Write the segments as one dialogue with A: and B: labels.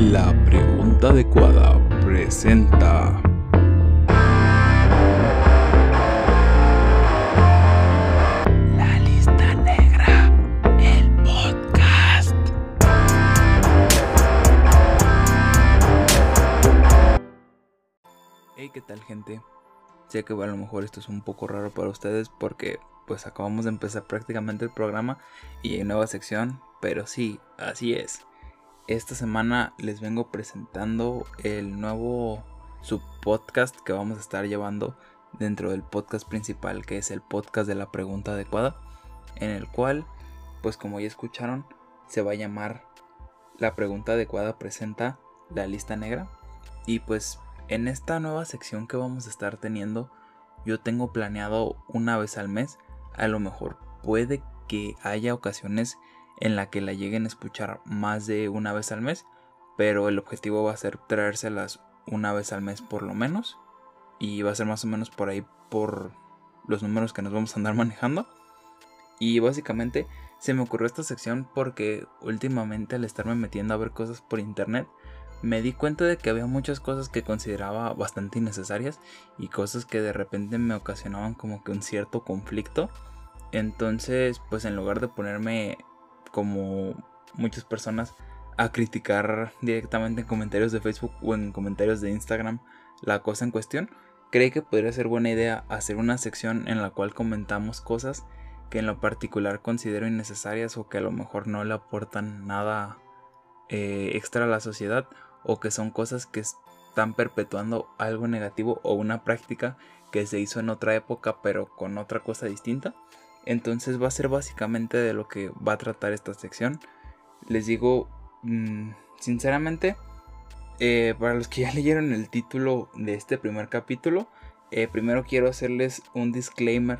A: La pregunta adecuada presenta. La lista negra, el podcast. Hey, ¿qué tal, gente? Sé que a lo mejor esto es un poco raro para ustedes porque pues acabamos de empezar prácticamente el programa y hay nueva sección, pero sí, así es. Esta semana les vengo presentando el nuevo subpodcast que vamos a estar llevando dentro del podcast principal, que es el podcast de la pregunta adecuada, en el cual, pues como ya escucharon, se va a llamar La pregunta adecuada presenta la lista negra. Y pues en esta nueva sección que vamos a estar teniendo, yo tengo planeado una vez al mes a lo mejor puede que haya ocasiones en la que la lleguen a escuchar más de una vez al mes, pero el objetivo va a ser traérselas una vez al mes por lo menos y va a ser más o menos por ahí por los números que nos vamos a andar manejando. Y básicamente se me ocurrió esta sección porque últimamente al estarme metiendo a ver cosas por internet, me di cuenta de que había muchas cosas que consideraba bastante innecesarias y cosas que de repente me ocasionaban como que un cierto conflicto. Entonces, pues en lugar de ponerme como muchas personas a criticar directamente en comentarios de Facebook o en comentarios de Instagram la cosa en cuestión, creí que podría ser buena idea hacer una sección en la cual comentamos cosas que en lo particular considero innecesarias o que a lo mejor no le aportan nada eh, extra a la sociedad o que son cosas que están perpetuando algo negativo o una práctica que se hizo en otra época pero con otra cosa distinta. Entonces va a ser básicamente de lo que va a tratar esta sección. Les digo, mm, sinceramente, eh, para los que ya leyeron el título de este primer capítulo, eh, primero quiero hacerles un disclaimer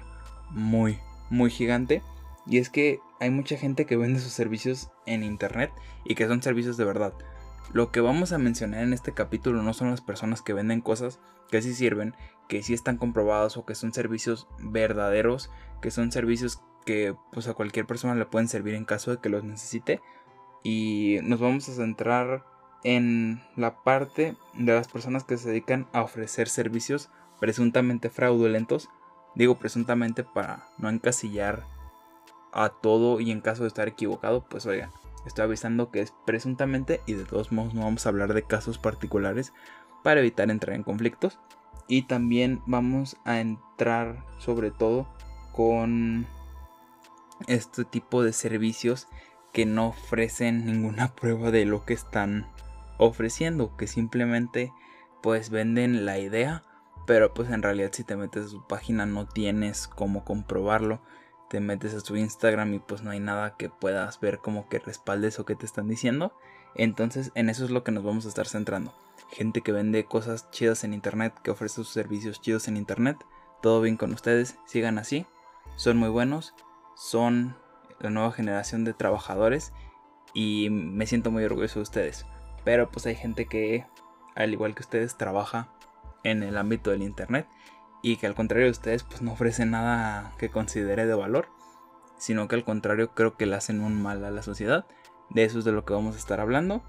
A: muy, muy gigante. Y es que hay mucha gente que vende sus servicios en internet y que son servicios de verdad. Lo que vamos a mencionar en este capítulo no son las personas que venden cosas que sí sirven, que sí están comprobados o que son servicios verdaderos, que son servicios que pues a cualquier persona le pueden servir en caso de que los necesite. Y nos vamos a centrar en la parte de las personas que se dedican a ofrecer servicios presuntamente fraudulentos. Digo presuntamente para no encasillar a todo y en caso de estar equivocado, pues oigan, Estoy avisando que es presuntamente y de todos modos no vamos a hablar de casos particulares para evitar entrar en conflictos. Y también vamos a entrar sobre todo con este tipo de servicios que no ofrecen ninguna prueba de lo que están ofreciendo, que simplemente pues venden la idea, pero pues en realidad si te metes a su página no tienes cómo comprobarlo te metes a su Instagram y pues no hay nada que puedas ver como que respaldes o que te están diciendo. Entonces en eso es lo que nos vamos a estar centrando. Gente que vende cosas chidas en internet, que ofrece sus servicios chidos en internet. Todo bien con ustedes, sigan así. Son muy buenos, son la nueva generación de trabajadores y me siento muy orgulloso de ustedes. Pero pues hay gente que, al igual que ustedes, trabaja en el ámbito del internet y que al contrario de ustedes pues no ofrecen nada que considere de valor, sino que al contrario creo que le hacen un mal a la sociedad. De eso es de lo que vamos a estar hablando.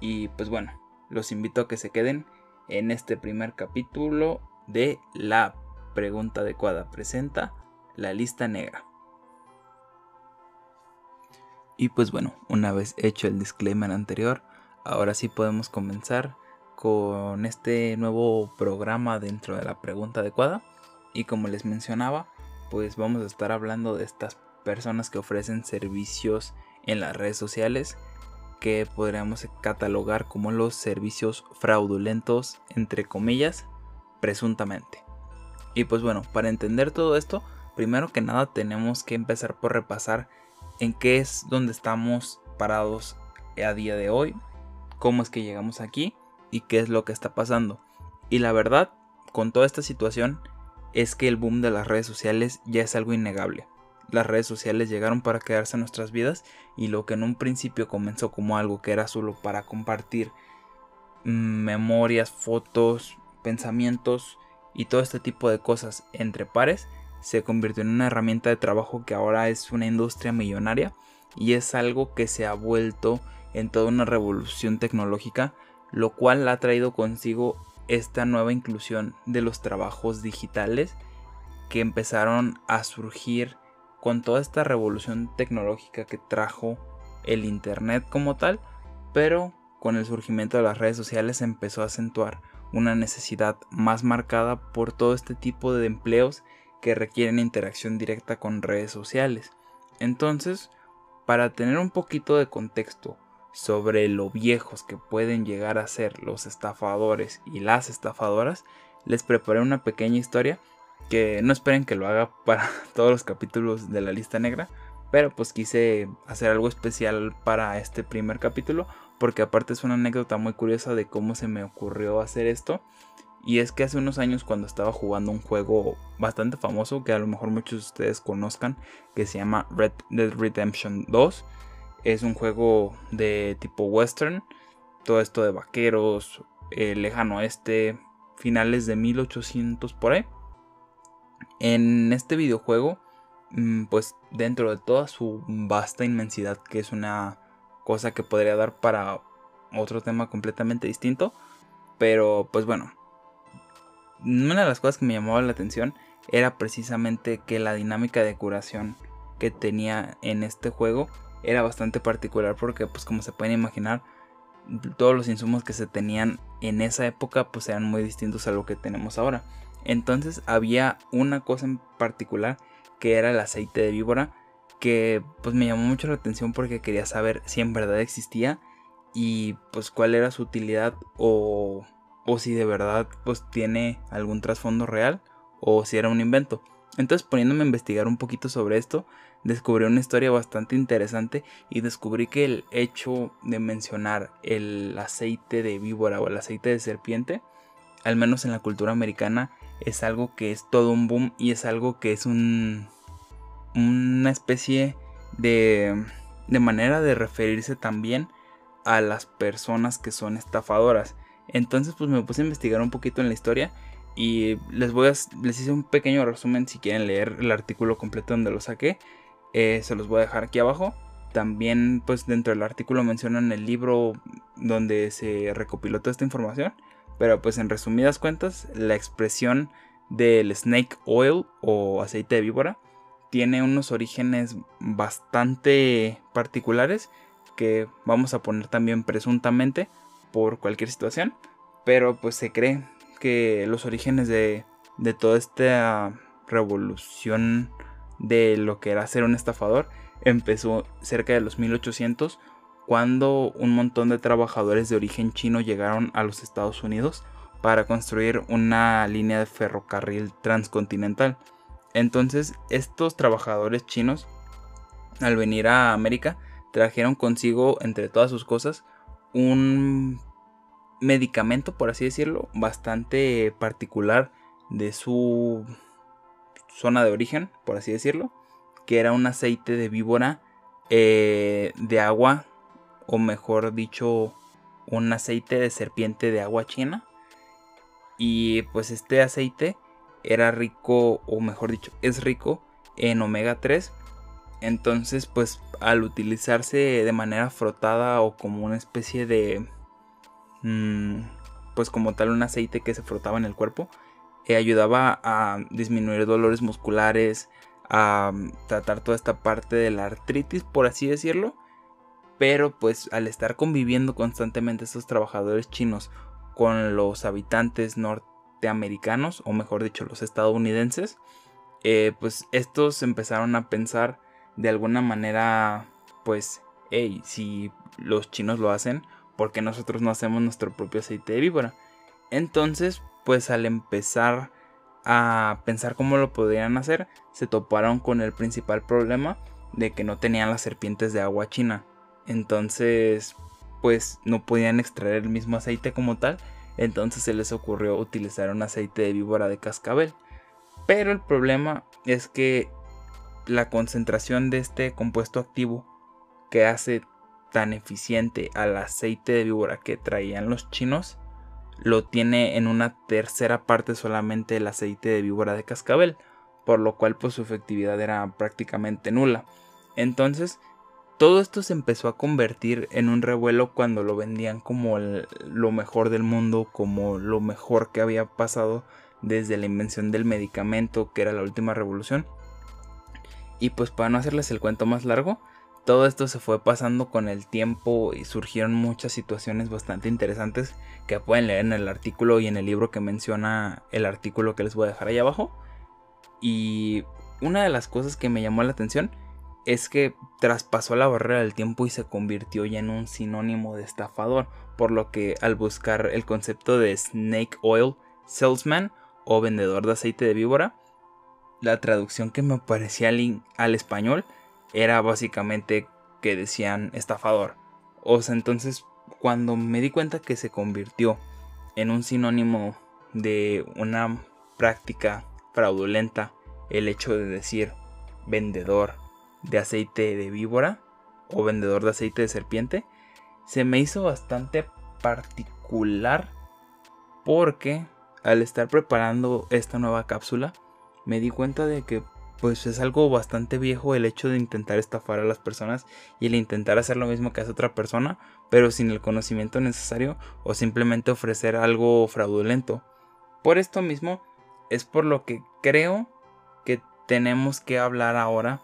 A: Y pues bueno, los invito a que se queden en este primer capítulo de La pregunta adecuada presenta la lista negra. Y pues bueno, una vez hecho el disclaimer anterior, ahora sí podemos comenzar con este nuevo programa dentro de la pregunta adecuada. Y como les mencionaba, pues vamos a estar hablando de estas personas que ofrecen servicios en las redes sociales que podríamos catalogar como los servicios fraudulentos, entre comillas, presuntamente. Y pues bueno, para entender todo esto, primero que nada tenemos que empezar por repasar en qué es donde estamos parados a día de hoy, cómo es que llegamos aquí y qué es lo que está pasando. Y la verdad, con toda esta situación, es que el boom de las redes sociales ya es algo innegable. Las redes sociales llegaron para quedarse en nuestras vidas y lo que en un principio comenzó como algo que era solo para compartir mm, memorias, fotos, pensamientos y todo este tipo de cosas entre pares, se convirtió en una herramienta de trabajo que ahora es una industria millonaria y es algo que se ha vuelto en toda una revolución tecnológica, lo cual ha traído consigo esta nueva inclusión de los trabajos digitales que empezaron a surgir con toda esta revolución tecnológica que trajo el Internet como tal, pero con el surgimiento de las redes sociales empezó a acentuar una necesidad más marcada por todo este tipo de empleos que requieren interacción directa con redes sociales. Entonces, para tener un poquito de contexto sobre lo viejos que pueden llegar a ser los estafadores y las estafadoras, les preparé una pequeña historia que no esperen que lo haga para todos los capítulos de la lista negra, pero pues quise hacer algo especial para este primer capítulo porque aparte es una anécdota muy curiosa de cómo se me ocurrió hacer esto. Y es que hace unos años cuando estaba jugando un juego bastante famoso que a lo mejor muchos de ustedes conozcan, que se llama Red Dead Redemption 2. Es un juego de tipo western, todo esto de vaqueros, lejano oeste, finales de 1800 por ahí. En este videojuego, mm, pues dentro de toda su vasta inmensidad, que es una cosa que podría dar para otro tema completamente distinto. Pero pues bueno, una de las cosas que me llamaba la atención era precisamente que la dinámica de curación que tenía en este juego era bastante particular porque pues como se pueden imaginar todos los insumos que se tenían en esa época pues eran muy distintos a lo que tenemos ahora. Entonces había una cosa en particular que era el aceite de víbora que pues me llamó mucho la atención porque quería saber si en verdad existía y pues cuál era su utilidad o, o si de verdad pues tiene algún trasfondo real o si era un invento. Entonces poniéndome a investigar un poquito sobre esto, descubrí una historia bastante interesante y descubrí que el hecho de mencionar el aceite de víbora o el aceite de serpiente, al menos en la cultura americana, es algo que es todo un boom y es algo que es un una especie de, de manera de referirse también a las personas que son estafadoras. Entonces pues me puse a investigar un poquito en la historia y les voy les hice un pequeño resumen si quieren leer el artículo completo donde lo saqué. Eh, se los voy a dejar aquí abajo. También pues dentro del artículo mencionan el libro donde se recopiló toda esta información. Pero pues en resumidas cuentas la expresión del snake oil o aceite de víbora tiene unos orígenes bastante particulares que vamos a poner también presuntamente por cualquier situación. Pero pues se cree que los orígenes de, de toda esta revolución de lo que era ser un estafador empezó cerca de los 1800 cuando un montón de trabajadores de origen chino llegaron a los Estados Unidos para construir una línea de ferrocarril transcontinental. Entonces estos trabajadores chinos al venir a América trajeron consigo entre todas sus cosas un medicamento, por así decirlo, bastante particular de su zona de origen, por así decirlo, que era un aceite de víbora eh, de agua, o mejor dicho, un aceite de serpiente de agua china. Y pues este aceite era rico, o mejor dicho, es rico en omega 3. Entonces, pues al utilizarse de manera frotada o como una especie de... Mm, pues como tal un aceite que se frotaba en el cuerpo, eh, ayudaba a disminuir dolores musculares, a mm, tratar toda esta parte de la artritis, por así decirlo. Pero pues al estar conviviendo constantemente estos trabajadores chinos con los habitantes norte americanos, o mejor dicho, los estadounidenses, eh, pues estos empezaron a pensar de alguna manera, pues, hey, si los chinos lo hacen, ¿por qué nosotros no hacemos nuestro propio aceite de víbora? Entonces, pues al empezar a pensar cómo lo podrían hacer, se toparon con el principal problema de que no tenían las serpientes de agua china. Entonces, pues no podían extraer el mismo aceite como tal entonces se les ocurrió utilizar un aceite de víbora de cascabel. Pero el problema es que la concentración de este compuesto activo que hace tan eficiente al aceite de víbora que traían los chinos lo tiene en una tercera parte solamente el aceite de víbora de cascabel, por lo cual pues su efectividad era prácticamente nula. Entonces todo esto se empezó a convertir en un revuelo cuando lo vendían como lo mejor del mundo, como lo mejor que había pasado desde la invención del medicamento, que era la última revolución. Y pues para no hacerles el cuento más largo, todo esto se fue pasando con el tiempo y surgieron muchas situaciones bastante interesantes que pueden leer en el artículo y en el libro que menciona el artículo que les voy a dejar ahí abajo. Y una de las cosas que me llamó la atención es que traspasó la barrera del tiempo y se convirtió ya en un sinónimo de estafador, por lo que al buscar el concepto de snake oil salesman o vendedor de aceite de víbora, la traducción que me parecía al, al español era básicamente que decían estafador. O sea, entonces cuando me di cuenta que se convirtió en un sinónimo de una práctica fraudulenta el hecho de decir vendedor de aceite de víbora o vendedor de aceite de serpiente, se me hizo bastante particular porque al estar preparando esta nueva cápsula me di cuenta de que pues es algo bastante viejo el hecho de intentar estafar a las personas y el intentar hacer lo mismo que hace otra persona, pero sin el conocimiento necesario o simplemente ofrecer algo fraudulento. Por esto mismo es por lo que creo que tenemos que hablar ahora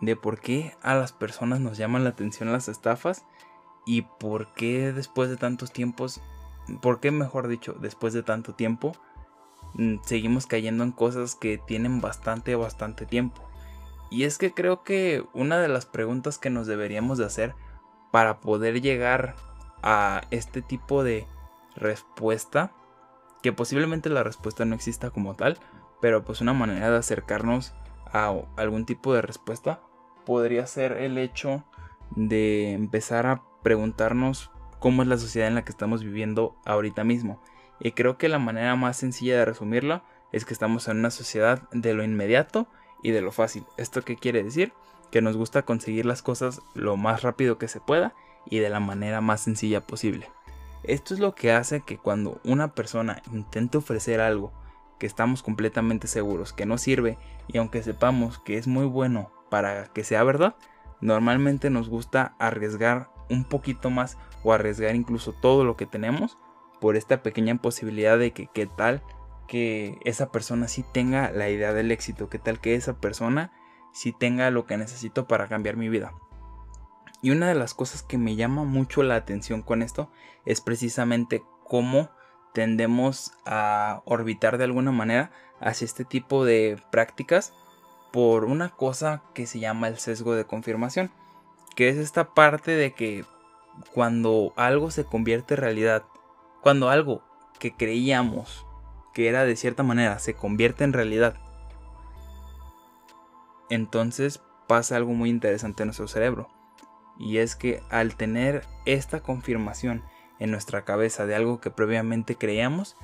A: de por qué a las personas nos llaman la atención las estafas y por qué después de tantos tiempos, por qué mejor dicho, después de tanto tiempo, seguimos cayendo en cosas que tienen bastante, bastante tiempo. Y es que creo que una de las preguntas que nos deberíamos de hacer para poder llegar a este tipo de respuesta, que posiblemente la respuesta no exista como tal, pero pues una manera de acercarnos a algún tipo de respuesta podría ser el hecho de empezar a preguntarnos cómo es la sociedad en la que estamos viviendo ahorita mismo y creo que la manera más sencilla de resumirlo es que estamos en una sociedad de lo inmediato y de lo fácil. ¿Esto qué quiere decir? Que nos gusta conseguir las cosas lo más rápido que se pueda y de la manera más sencilla posible. Esto es lo que hace que cuando una persona intente ofrecer algo que estamos completamente seguros que no sirve y aunque sepamos que es muy bueno para que sea verdad, normalmente nos gusta arriesgar un poquito más o arriesgar incluso todo lo que tenemos por esta pequeña posibilidad de que qué tal que esa persona sí tenga la idea del éxito, qué tal que esa persona sí tenga lo que necesito para cambiar mi vida. Y una de las cosas que me llama mucho la atención con esto es precisamente cómo tendemos a orbitar de alguna manera hacia este tipo de prácticas por una cosa que se llama el sesgo de confirmación, que es esta parte de que cuando algo se convierte en realidad cuando algo que creíamos que era de cierta manera se convierte en realidad, entonces pasa algo muy interesante en nuestro cerebro. Y es que al tener esta confirmación en nuestra cabeza de algo que previamente creíamos,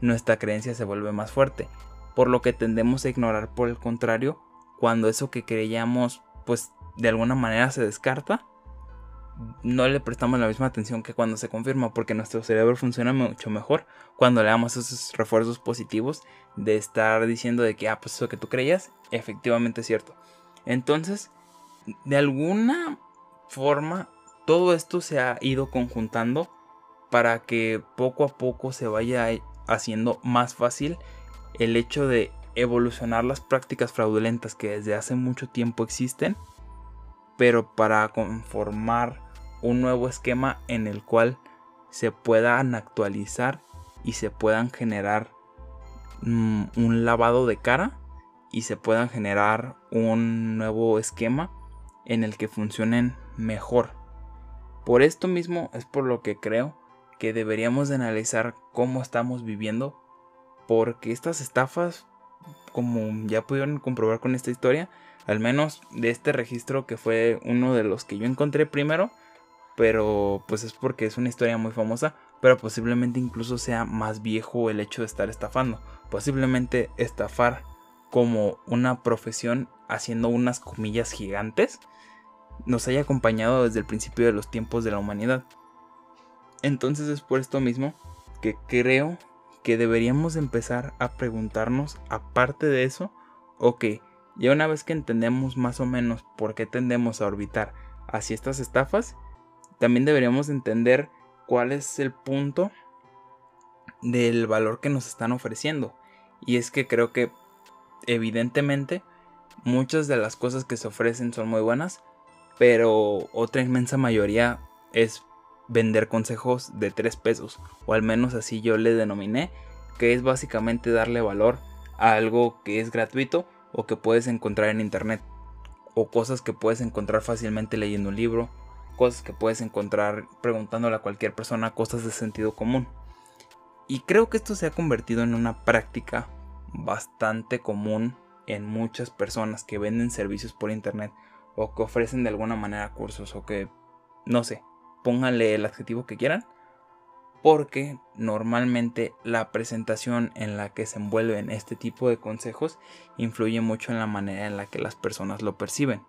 A: nuestra creencia se vuelve más fuerte. Por lo que tendemos a ignorar por el contrario cuando eso que creíamos pues de alguna manera se descarta no le prestamos la misma atención que cuando se confirma, porque nuestro cerebro funciona mucho mejor cuando le damos esos refuerzos positivos de estar diciendo de que, ah, pues eso que tú creías, efectivamente es cierto. Entonces, de alguna forma, todo esto se ha ido conjuntando para que poco a poco se vaya haciendo más fácil el hecho de evolucionar las prácticas fraudulentas que desde hace mucho tiempo existen, pero para conformar un nuevo esquema en el cual se puedan actualizar y se puedan generar mm, un lavado de cara y se puedan generar un nuevo esquema en el que funcionen mejor. Por esto mismo es por lo que creo que deberíamos de analizar cómo estamos viviendo porque estas estafas como ya pudieron comprobar con esta historia al menos de este registro que fue uno de los que yo encontré primero pero pues es porque es una historia muy famosa, pero posiblemente incluso sea más viejo el hecho de estar estafando. Posiblemente estafar como una profesión haciendo unas comillas gigantes nos haya acompañado desde el principio de los tiempos de la humanidad. Entonces es por esto mismo que creo que deberíamos empezar a preguntarnos, aparte de eso, ok, ya una vez que entendemos más o menos por qué tendemos a orbitar hacia estas estafas, también deberíamos entender cuál es el punto del valor que nos están ofreciendo. Y es que creo que evidentemente muchas de las cosas que se ofrecen son muy buenas, pero otra inmensa mayoría es vender consejos de 3 pesos, o al menos así yo le denominé, que es básicamente darle valor a algo que es gratuito o que puedes encontrar en internet, o cosas que puedes encontrar fácilmente leyendo un libro, cosas que puedes encontrar preguntándole a cualquier persona, cosas de sentido común. Y creo que esto se ha convertido en una práctica bastante común en muchas personas que venden servicios por internet o que ofrecen de alguna manera cursos o que, no sé, pónganle el adjetivo que quieran. Porque normalmente la presentación en la que se envuelven este tipo de consejos influye mucho en la manera en la que las personas lo perciben.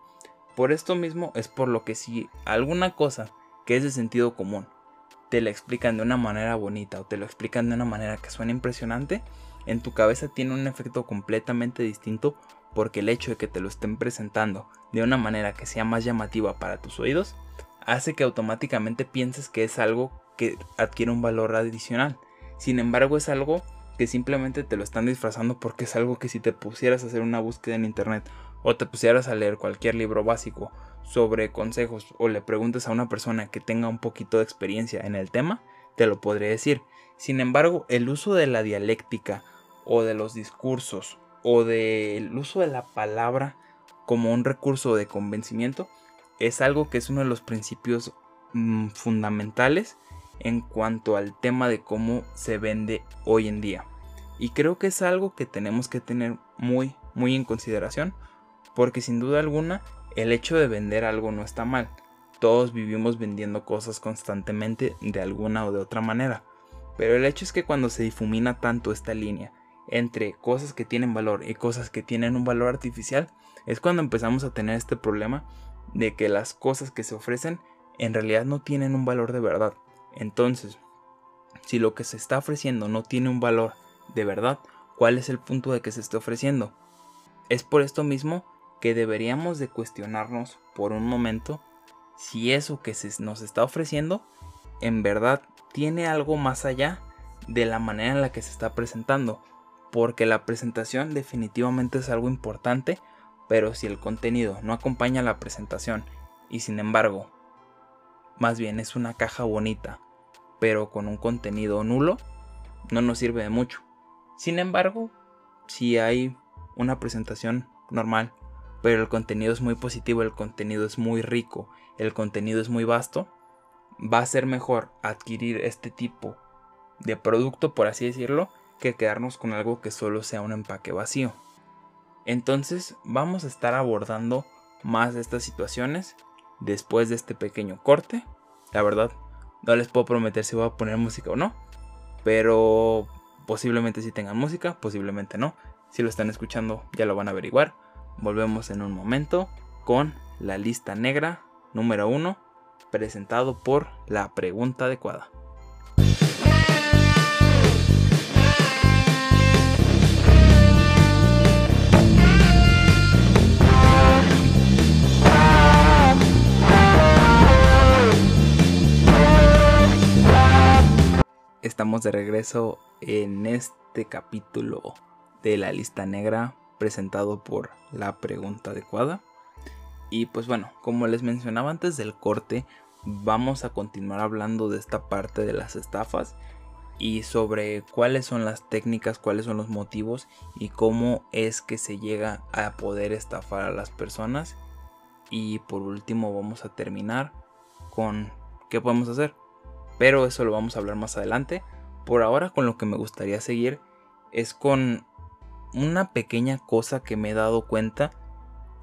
A: Por esto mismo es por lo que si alguna cosa que es de sentido común te la explican de una manera bonita o te lo explican de una manera que suena impresionante, en tu cabeza tiene un efecto completamente distinto porque el hecho de que te lo estén presentando de una manera que sea más llamativa para tus oídos hace que automáticamente pienses que es algo que adquiere un valor adicional. Sin embargo, es algo que simplemente te lo están disfrazando porque es algo que si te pusieras a hacer una búsqueda en internet o te pusieras a leer cualquier libro básico sobre consejos o le preguntes a una persona que tenga un poquito de experiencia en el tema, te lo podría decir. Sin embargo, el uso de la dialéctica o de los discursos o del uso de la palabra como un recurso de convencimiento es algo que es uno de los principios mm, fundamentales en cuanto al tema de cómo se vende hoy en día. Y creo que es algo que tenemos que tener muy, muy en consideración, porque sin duda alguna el hecho de vender algo no está mal. Todos vivimos vendiendo cosas constantemente de alguna o de otra manera. Pero el hecho es que cuando se difumina tanto esta línea entre cosas que tienen valor y cosas que tienen un valor artificial, es cuando empezamos a tener este problema de que las cosas que se ofrecen en realidad no tienen un valor de verdad. Entonces, si lo que se está ofreciendo no tiene un valor de verdad, ¿cuál es el punto de que se esté ofreciendo? Es por esto mismo que deberíamos de cuestionarnos por un momento si eso que se nos está ofreciendo en verdad tiene algo más allá de la manera en la que se está presentando porque la presentación definitivamente es algo importante, pero si el contenido no acompaña la presentación y sin embargo, más bien es una caja bonita, pero con un contenido nulo, no nos sirve de mucho. Sin embargo, si hay una presentación normal, pero el contenido es muy positivo, el contenido es muy rico, el contenido es muy vasto, va a ser mejor adquirir este tipo de producto, por así decirlo, que quedarnos con algo que solo sea un empaque vacío. Entonces vamos a estar abordando más de estas situaciones después de este pequeño corte. La verdad, no les puedo prometer si voy a poner música o no, pero posiblemente si tengan música, posiblemente no. Si lo están escuchando ya lo van a averiguar. Volvemos en un momento con la lista negra número 1 presentado por la pregunta adecuada. Estamos de regreso en este capítulo de la lista negra presentado por la pregunta adecuada. Y pues bueno, como les mencionaba antes del corte, vamos a continuar hablando de esta parte de las estafas y sobre cuáles son las técnicas, cuáles son los motivos y cómo es que se llega a poder estafar a las personas. Y por último vamos a terminar con qué podemos hacer pero eso lo vamos a hablar más adelante. Por ahora con lo que me gustaría seguir es con una pequeña cosa que me he dado cuenta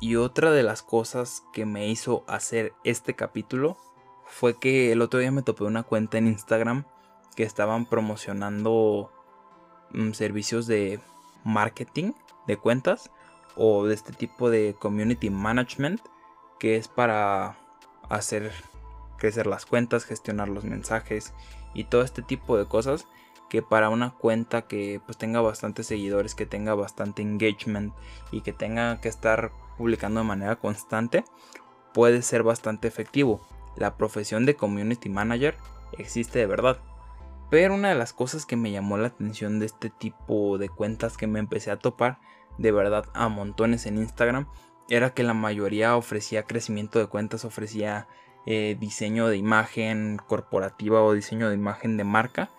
A: y otra de las cosas que me hizo hacer este capítulo fue que el otro día me topé una cuenta en Instagram que estaban promocionando mm, servicios de marketing de cuentas o de este tipo de community management que es para hacer crecer las cuentas, gestionar los mensajes y todo este tipo de cosas que para una cuenta que pues tenga bastantes seguidores, que tenga bastante engagement y que tenga que estar publicando de manera constante, puede ser bastante efectivo. La profesión de community manager existe de verdad. Pero una de las cosas que me llamó la atención de este tipo de cuentas que me empecé a topar de verdad a montones en Instagram era que la mayoría ofrecía crecimiento de cuentas, ofrecía eh, diseño de imagen corporativa o diseño de imagen de marca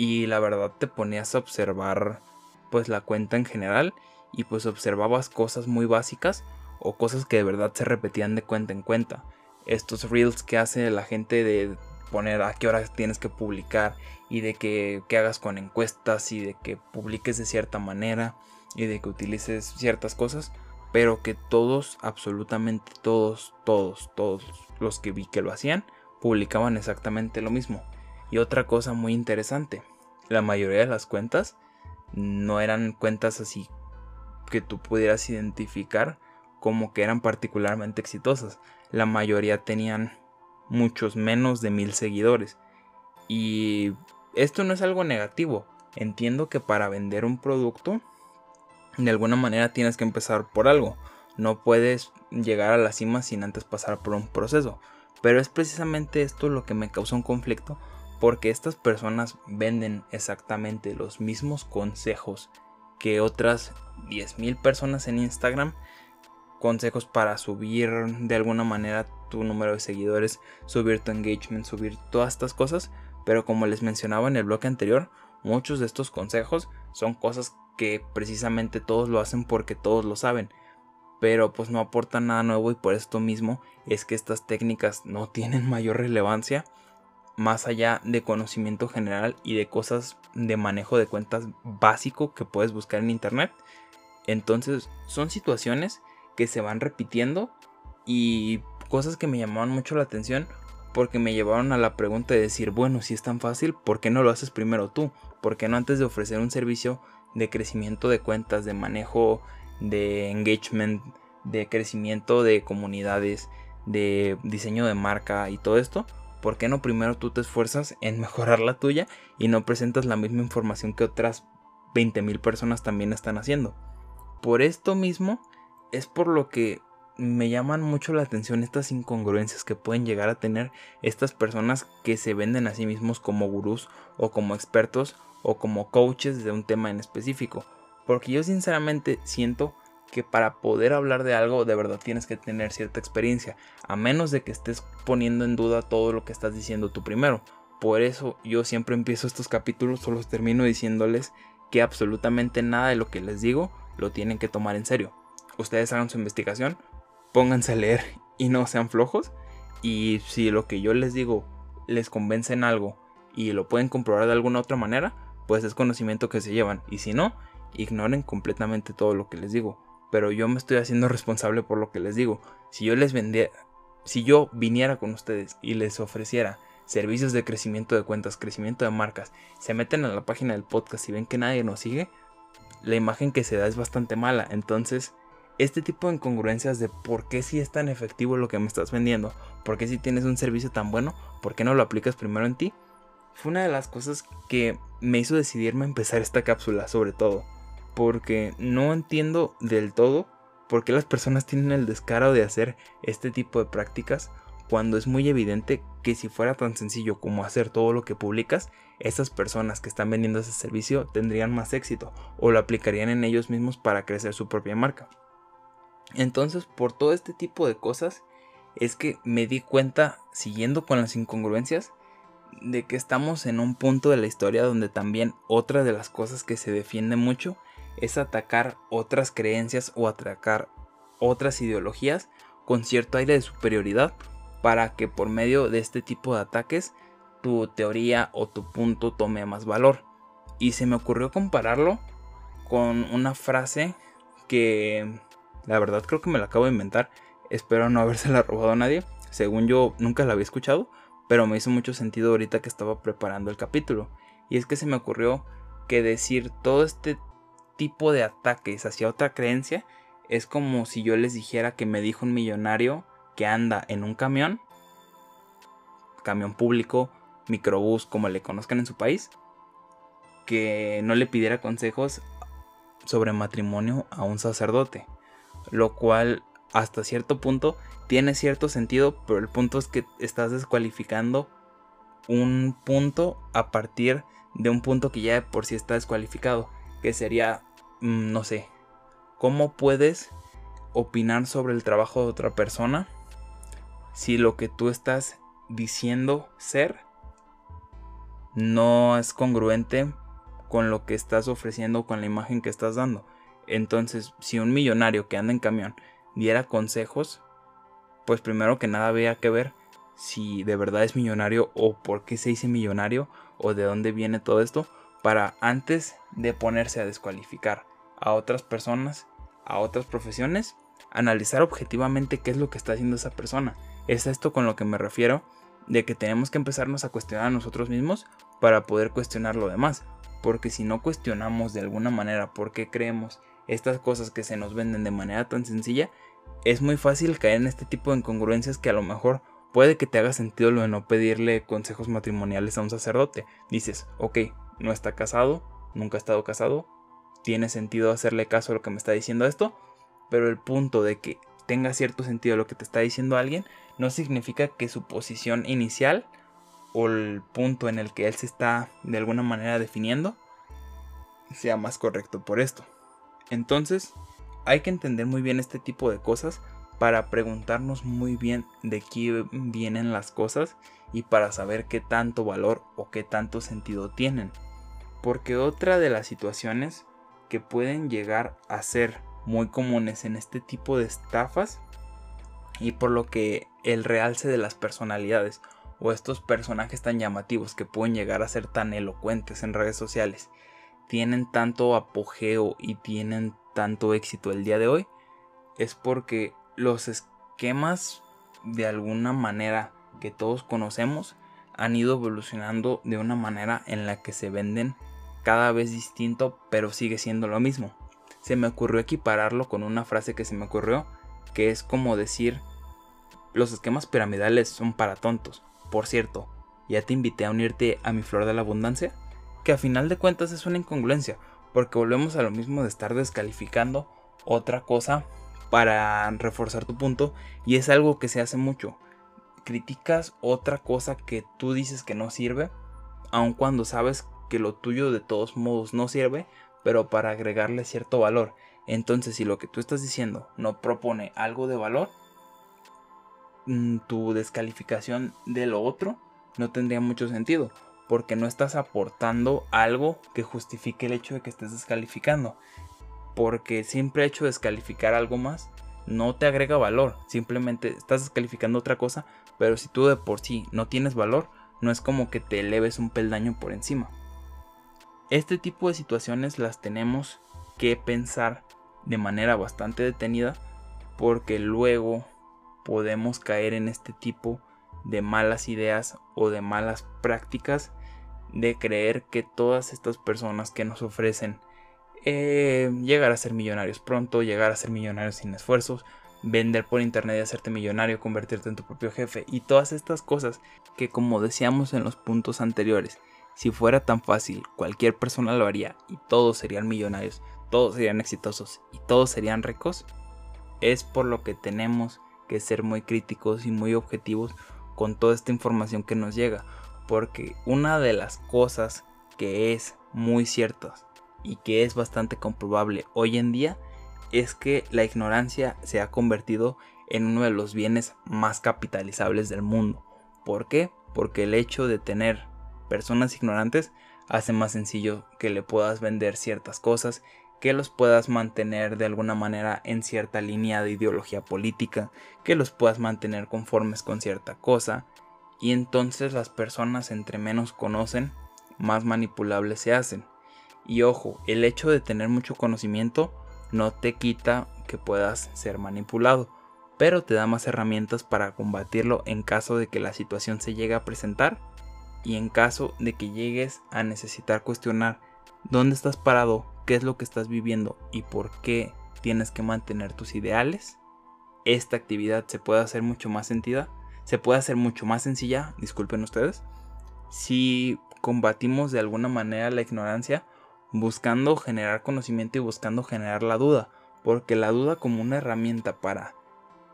A: y la verdad te ponías a observar pues la cuenta en general y pues observabas cosas muy básicas o cosas que de verdad se repetían de cuenta en cuenta. Estos reels que hace la gente de poner a qué hora tienes que publicar y de que, que hagas con encuestas y de que publiques de cierta manera y de que utilices ciertas cosas, pero que todos, absolutamente todos, todos, todos los que vi que lo hacían, publicaban exactamente lo mismo. Y otra cosa muy interesante, la mayoría de las cuentas no eran cuentas así que tú pudieras identificar como que eran particularmente exitosas. La mayoría tenían muchos menos de mil seguidores. Y esto no es algo negativo. Entiendo que para vender un producto, de alguna manera tienes que empezar por algo. No puedes llegar a la cima sin antes pasar por un proceso. Pero es precisamente esto lo que me causó un conflicto. Porque estas personas venden exactamente los mismos consejos que otras 10.000 personas en Instagram. Consejos para subir de alguna manera tu número de seguidores, subir tu engagement, subir todas estas cosas. Pero como les mencionaba en el bloque anterior, muchos de estos consejos son cosas que precisamente todos lo hacen porque todos lo saben. Pero pues no aportan nada nuevo y por esto mismo es que estas técnicas no tienen mayor relevancia más allá de conocimiento general y de cosas de manejo de cuentas básico que puedes buscar en internet. Entonces son situaciones que se van repitiendo y cosas que me llamaban mucho la atención porque me llevaron a la pregunta de decir, bueno, si es tan fácil, ¿por qué no lo haces primero tú? ¿Por qué no antes de ofrecer un servicio de crecimiento de cuentas, de manejo de engagement, de crecimiento de comunidades, de diseño de marca y todo esto? ¿Por qué no primero tú te esfuerzas en mejorar la tuya y no presentas la misma información que otras 20.000 personas también están haciendo? Por esto mismo es por lo que me llaman mucho la atención estas incongruencias que pueden llegar a tener estas personas que se venden a sí mismos como gurús o como expertos o como coaches de un tema en específico. Porque yo sinceramente siento que para poder hablar de algo de verdad tienes que tener cierta experiencia, a menos de que estés poniendo en duda todo lo que estás diciendo tú primero. Por eso yo siempre empiezo estos capítulos o los termino diciéndoles que absolutamente nada de lo que les digo lo tienen que tomar en serio. Ustedes hagan su investigación, pónganse a leer y no sean flojos. Y si lo que yo les digo les convence en algo y lo pueden comprobar de alguna otra manera, pues es conocimiento que se llevan. Y si no, ignoren completamente todo lo que les digo. Pero yo me estoy haciendo responsable por lo que les digo. Si yo les vendiera, si yo viniera con ustedes y les ofreciera servicios de crecimiento de cuentas, crecimiento de marcas, se meten a la página del podcast y ven que nadie nos sigue, la imagen que se da es bastante mala. Entonces, este tipo de incongruencias de por qué si es tan efectivo lo que me estás vendiendo, por qué si tienes un servicio tan bueno, por qué no lo aplicas primero en ti, fue una de las cosas que me hizo decidirme a empezar esta cápsula sobre todo, porque no entiendo del todo por qué las personas tienen el descaro de hacer este tipo de prácticas cuando es muy evidente que si fuera tan sencillo como hacer todo lo que publicas, esas personas que están vendiendo ese servicio tendrían más éxito o lo aplicarían en ellos mismos para crecer su propia marca. Entonces, por todo este tipo de cosas, es que me di cuenta, siguiendo con las incongruencias, de que estamos en un punto de la historia donde también otra de las cosas que se defiende mucho es atacar otras creencias o atacar otras ideologías con cierto aire de superioridad para que por medio de este tipo de ataques tu teoría o tu punto tome más valor. Y se me ocurrió compararlo con una frase que la verdad creo que me la acabo de inventar. Espero no habérsela robado a nadie. Según yo nunca la había escuchado. Pero me hizo mucho sentido ahorita que estaba preparando el capítulo. Y es que se me ocurrió que decir todo este tipo de ataques hacia otra creencia es como si yo les dijera que me dijo un millonario que anda en un camión, camión público, microbús, como le conozcan en su país, que no le pidiera consejos sobre matrimonio a un sacerdote lo cual hasta cierto punto tiene cierto sentido, pero el punto es que estás descualificando un punto a partir de un punto que ya por sí está descualificado, que sería, no sé, ¿cómo puedes opinar sobre el trabajo de otra persona si lo que tú estás diciendo ser no es congruente con lo que estás ofreciendo, con la imagen que estás dando? Entonces, si un millonario que anda en camión diera consejos, pues primero que nada había que ver si de verdad es millonario o por qué se dice millonario o de dónde viene todo esto para antes de ponerse a descualificar a otras personas, a otras profesiones, analizar objetivamente qué es lo que está haciendo esa persona. Es esto con lo que me refiero de que tenemos que empezarnos a cuestionar a nosotros mismos para poder cuestionar lo demás. Porque si no cuestionamos de alguna manera por qué creemos estas cosas que se nos venden de manera tan sencilla, es muy fácil caer en este tipo de incongruencias que a lo mejor puede que te haga sentido lo de no pedirle consejos matrimoniales a un sacerdote. Dices, ok, no está casado, nunca ha estado casado, tiene sentido hacerle caso a lo que me está diciendo esto, pero el punto de que tenga cierto sentido lo que te está diciendo alguien no significa que su posición inicial o el punto en el que él se está de alguna manera definiendo sea más correcto por esto. Entonces, hay que entender muy bien este tipo de cosas para preguntarnos muy bien de qué vienen las cosas y para saber qué tanto valor o qué tanto sentido tienen. Porque otra de las situaciones que pueden llegar a ser muy comunes en este tipo de estafas y por lo que el realce de las personalidades o estos personajes tan llamativos que pueden llegar a ser tan elocuentes en redes sociales tienen tanto apogeo y tienen tanto éxito el día de hoy es porque los esquemas de alguna manera que todos conocemos han ido evolucionando de una manera en la que se venden cada vez distinto, pero sigue siendo lo mismo. Se me ocurrió equipararlo con una frase que se me ocurrió, que es como decir, los esquemas piramidales son para tontos. Por cierto, ya te invité a unirte a mi flor de la abundancia, que a final de cuentas es una incongruencia, porque volvemos a lo mismo de estar descalificando otra cosa para reforzar tu punto y es algo que se hace mucho. Criticas otra cosa que tú dices que no sirve, aun cuando sabes que lo tuyo de todos modos no sirve, pero para agregarle cierto valor. Entonces, si lo que tú estás diciendo no propone algo de valor, mm, tu descalificación de lo otro no tendría mucho sentido, porque no estás aportando algo que justifique el hecho de que estés descalificando porque siempre hecho descalificar algo más no te agrega valor, simplemente estás descalificando otra cosa, pero si tú de por sí no tienes valor, no es como que te eleves un peldaño por encima. Este tipo de situaciones las tenemos que pensar de manera bastante detenida porque luego podemos caer en este tipo de malas ideas o de malas prácticas de creer que todas estas personas que nos ofrecen eh, llegar a ser millonarios pronto, llegar a ser millonarios sin esfuerzos, vender por internet y hacerte millonario, convertirte en tu propio jefe y todas estas cosas que como decíamos en los puntos anteriores, si fuera tan fácil, cualquier persona lo haría y todos serían millonarios, todos serían exitosos y todos serían ricos, es por lo que tenemos que ser muy críticos y muy objetivos con toda esta información que nos llega, porque una de las cosas que es muy cierta y que es bastante comprobable hoy en día es que la ignorancia se ha convertido en uno de los bienes más capitalizables del mundo. ¿Por qué? Porque el hecho de tener personas ignorantes hace más sencillo que le puedas vender ciertas cosas, que los puedas mantener de alguna manera en cierta línea de ideología política, que los puedas mantener conformes con cierta cosa, y entonces las personas entre menos conocen, más manipulables se hacen. Y ojo, el hecho de tener mucho conocimiento no te quita que puedas ser manipulado, pero te da más herramientas para combatirlo en caso de que la situación se llegue a presentar y en caso de que llegues a necesitar cuestionar dónde estás parado, qué es lo que estás viviendo y por qué tienes que mantener tus ideales, esta actividad se puede hacer mucho más sentida, se puede hacer mucho más sencilla, disculpen ustedes, si combatimos de alguna manera la ignorancia buscando generar conocimiento y buscando generar la duda, porque la duda como una herramienta para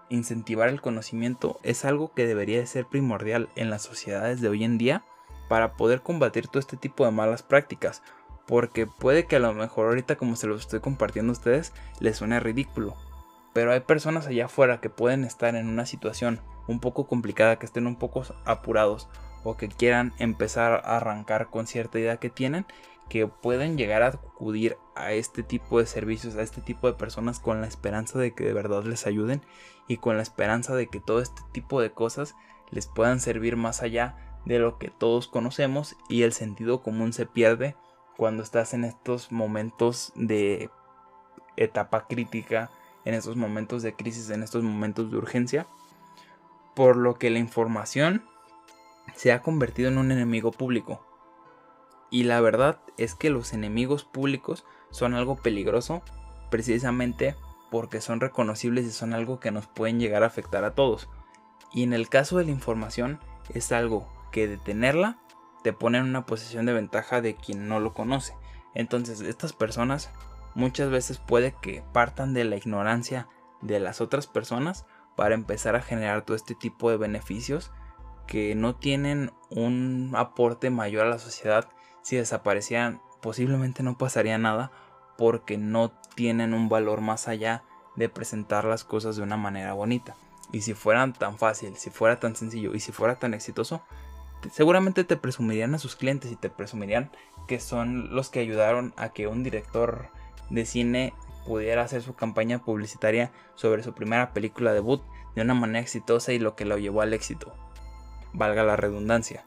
A: incentivar el conocimiento es algo que debería de ser primordial en las sociedades de hoy en día para poder combatir todo este tipo de malas prácticas. Porque puede que a lo mejor ahorita como se los estoy compartiendo a ustedes les suene ridículo. Pero hay personas allá afuera que pueden estar en una situación un poco complicada, que estén un poco apurados o que quieran empezar a arrancar con cierta idea que tienen, que pueden llegar a acudir a este tipo de servicios, a este tipo de personas con la esperanza de que de verdad les ayuden y con la esperanza de que todo este tipo de cosas les puedan servir más allá de lo que todos conocemos y el sentido común se pierde cuando estás en estos momentos de etapa crítica, en estos momentos de crisis, en estos momentos de urgencia, por lo que la información se ha convertido en un enemigo público. Y la verdad es que los enemigos públicos son algo peligroso precisamente porque son reconocibles y son algo que nos pueden llegar a afectar a todos. Y en el caso de la información es algo que detenerla te pone en una posición de ventaja de quien no lo conoce. Entonces estas personas muchas veces puede que partan de la ignorancia de las otras personas para empezar a generar todo este tipo de beneficios que no tienen un aporte mayor a la sociedad si desaparecieran posiblemente no pasaría nada porque no tienen un valor más allá de presentar las cosas de una manera bonita. Y si fueran tan fácil, si fuera tan sencillo y si fuera tan exitoso, seguramente te presumirían a sus clientes y te presumirían que son los que ayudaron a que un director de cine pudiera hacer su campaña publicitaria sobre su primera película debut de una manera exitosa y lo que lo llevó al éxito. Valga la redundancia.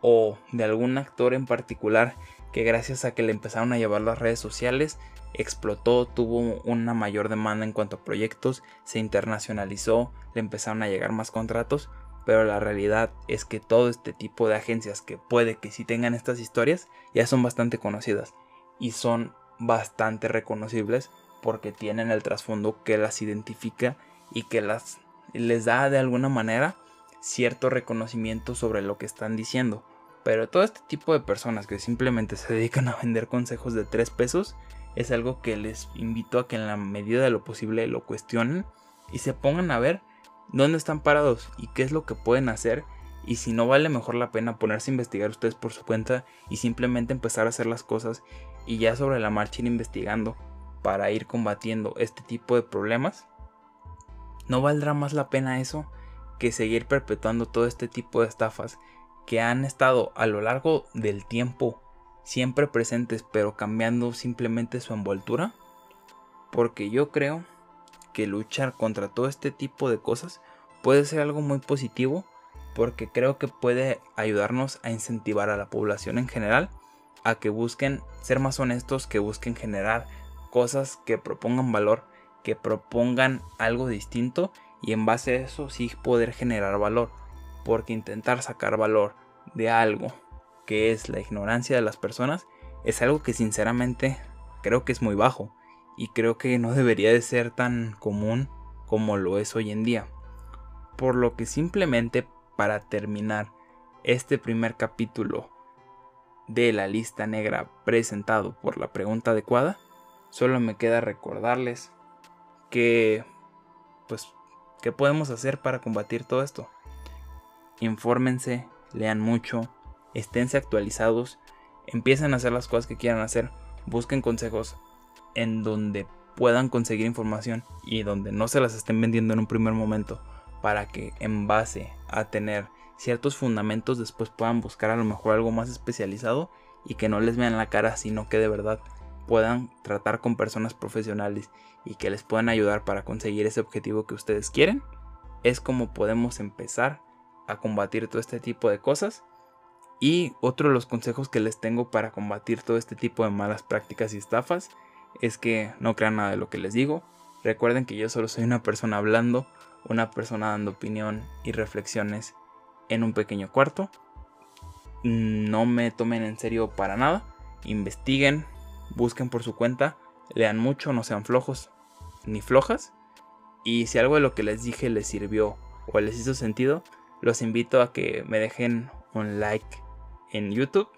A: O de algún actor en particular que gracias a que le empezaron a llevar las redes sociales, explotó, tuvo una mayor demanda en cuanto a proyectos, se internacionalizó, le empezaron a llegar más contratos, pero la realidad es que todo este tipo de agencias que puede que sí tengan estas historias ya son bastante conocidas y son bastante reconocibles porque tienen el trasfondo que las identifica y que las les da de alguna manera cierto reconocimiento sobre lo que están diciendo. Pero todo este tipo de personas que simplemente se dedican a vender consejos de 3 pesos es algo que les invito a que en la medida de lo posible lo cuestionen y se pongan a ver dónde están parados y qué es lo que pueden hacer y si no vale mejor la pena ponerse a investigar ustedes por su cuenta y simplemente empezar a hacer las cosas y ya sobre la marcha ir investigando para ir combatiendo este tipo de problemas. ¿No valdrá más la pena eso que seguir perpetuando todo este tipo de estafas que han estado a lo largo del tiempo siempre presentes pero cambiando simplemente su envoltura? Porque yo creo que luchar contra todo este tipo de cosas puede ser algo muy positivo porque creo que puede ayudarnos a incentivar a la población en general a que busquen ser más honestos, que busquen generar cosas que propongan valor, que propongan algo distinto y en base a eso sí poder generar valor porque intentar sacar valor de algo que es la ignorancia de las personas es algo que sinceramente creo que es muy bajo y creo que no debería de ser tan común como lo es hoy en día. Por lo que simplemente para terminar este primer capítulo de la lista negra presentado por la pregunta adecuada, solo me queda recordarles que pues qué podemos hacer para combatir todo esto infórmense, lean mucho, esténse actualizados, empiecen a hacer las cosas que quieran hacer, busquen consejos en donde puedan conseguir información y donde no se las estén vendiendo en un primer momento para que en base a tener ciertos fundamentos después puedan buscar a lo mejor algo más especializado y que no les vean la cara sino que de verdad puedan tratar con personas profesionales y que les puedan ayudar para conseguir ese objetivo que ustedes quieren es como podemos empezar a combatir todo este tipo de cosas. Y otro de los consejos que les tengo para combatir todo este tipo de malas prácticas y estafas es que no crean nada de lo que les digo. Recuerden que yo solo soy una persona hablando, una persona dando opinión y reflexiones en un pequeño cuarto. No me tomen en serio para nada. Investiguen, busquen por su cuenta, lean mucho, no sean flojos ni flojas. Y si algo de lo que les dije les sirvió o les hizo sentido, los invito a que me dejen un like en YouTube.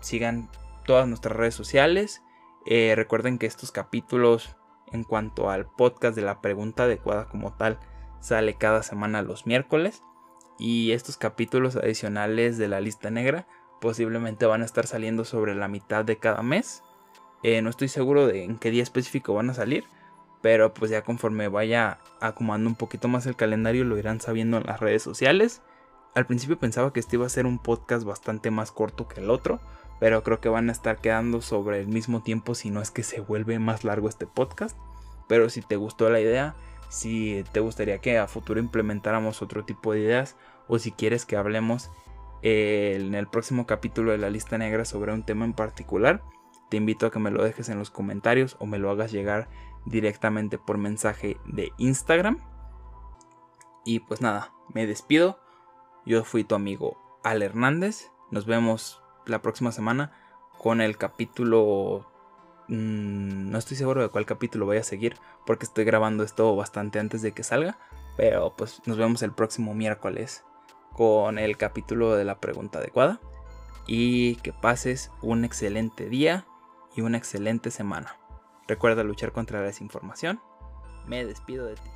A: Sigan todas nuestras redes sociales. Eh, recuerden que estos capítulos en cuanto al podcast de la pregunta adecuada como tal sale cada semana los miércoles. Y estos capítulos adicionales de la lista negra posiblemente van a estar saliendo sobre la mitad de cada mes. Eh, no estoy seguro de en qué día específico van a salir. Pero pues ya conforme vaya acomodando un poquito más el calendario lo irán sabiendo en las redes sociales. Al principio pensaba que este iba a ser un podcast bastante más corto que el otro, pero creo que van a estar quedando sobre el mismo tiempo si no es que se vuelve más largo este podcast. Pero si te gustó la idea, si te gustaría que a futuro implementáramos otro tipo de ideas o si quieres que hablemos eh, en el próximo capítulo de la lista negra sobre un tema en particular, te invito a que me lo dejes en los comentarios o me lo hagas llegar directamente por mensaje de Instagram. Y pues nada, me despido. Yo fui tu amigo Al Hernández. Nos vemos la próxima semana con el capítulo... Mm, no estoy seguro de cuál capítulo voy a seguir porque estoy grabando esto bastante antes de que salga. Pero pues nos vemos el próximo miércoles con el capítulo de la pregunta adecuada. Y que pases un excelente día y una excelente semana. Recuerda luchar contra la desinformación. Me despido de ti.